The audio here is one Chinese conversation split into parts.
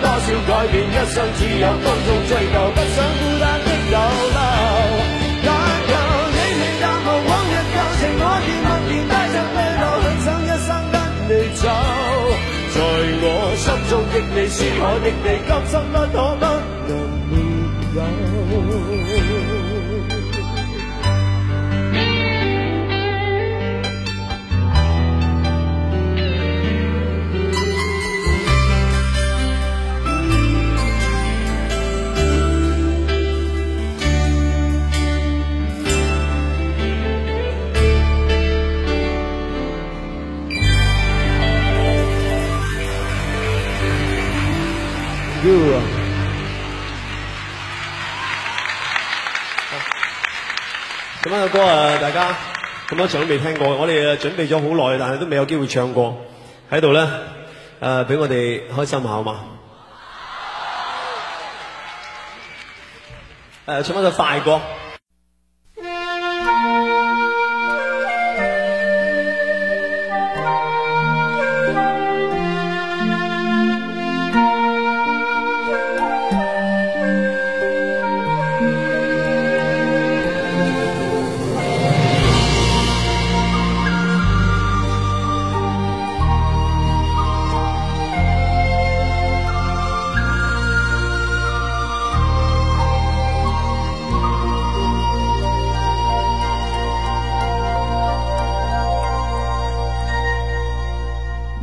多少改变，一生只有孤中追究，不想孤单的流留。但求你未答我往日旧情，我愿默然带着泪流，很想一生跟你走。在我心中忆你，思海的你，今生不可，不能没有。咁样嘅歌啊？大家，什样唱都未听过，我哋准备咗好耐，但系都未有机会唱过，喺度咧，诶，俾我哋开心下好吗？诶，唱翻首快歌。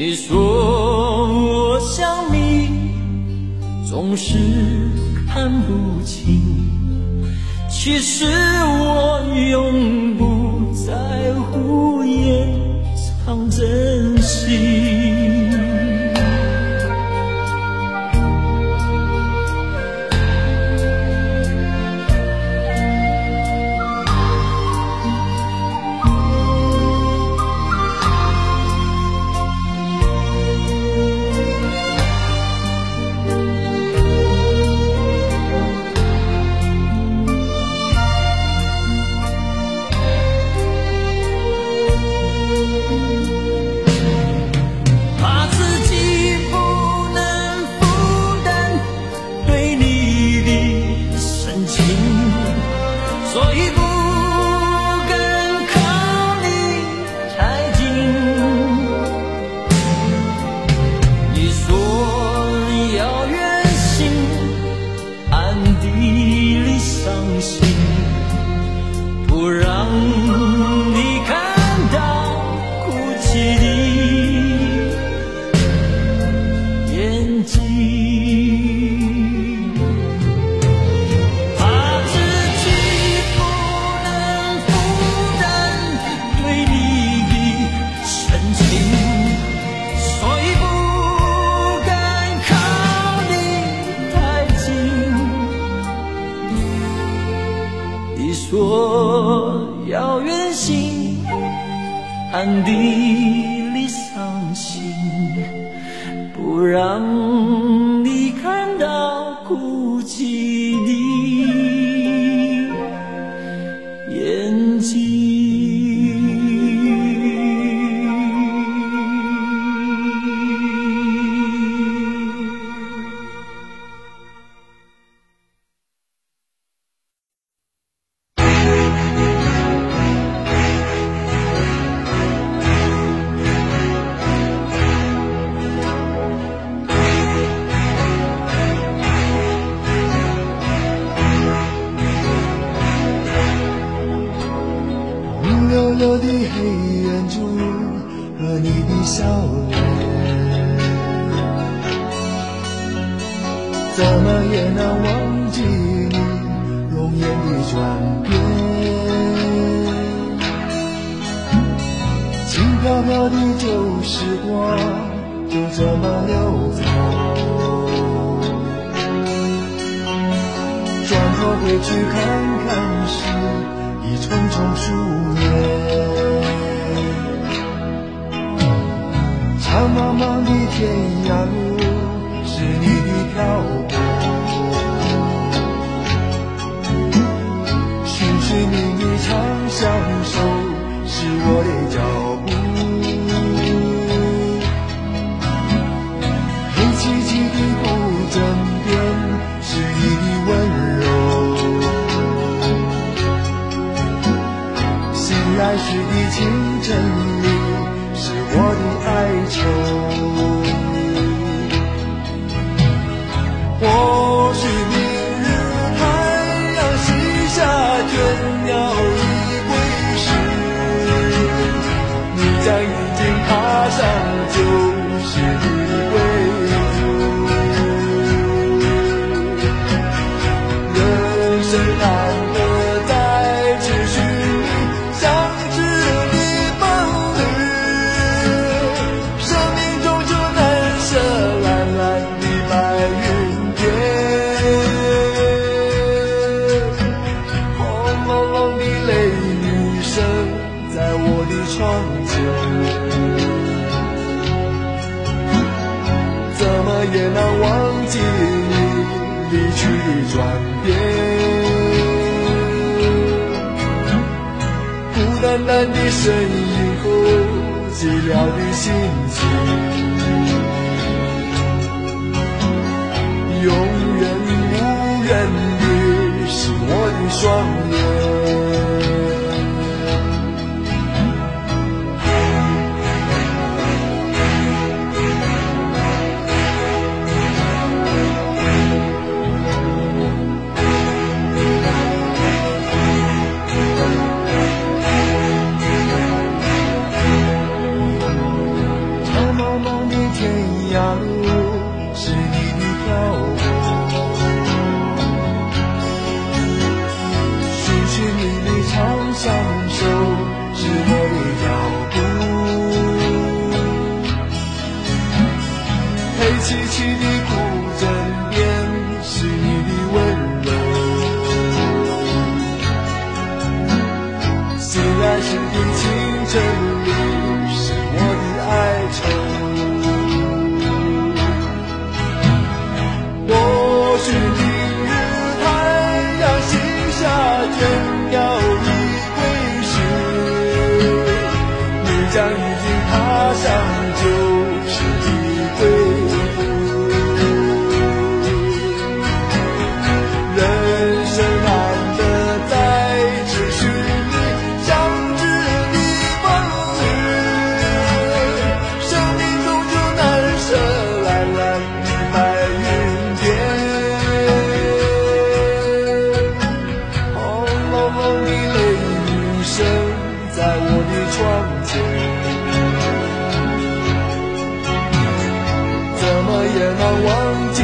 你说我想你，总是看不清。其实我永不在乎，掩藏着。see 遥远行，暗地里伤心，不让你。怎么也难忘记你容颜的转变，轻飘飘的旧时光就这么流走，转头回去看看是一重重数年，苍茫茫的天涯路是你的漂泊。还是已经证明你离去，转变，孤单单的身影，孤寂寥的心情，永远无怨的是我的双眼。相守，是我的脚步，黑漆漆的。也难忘记。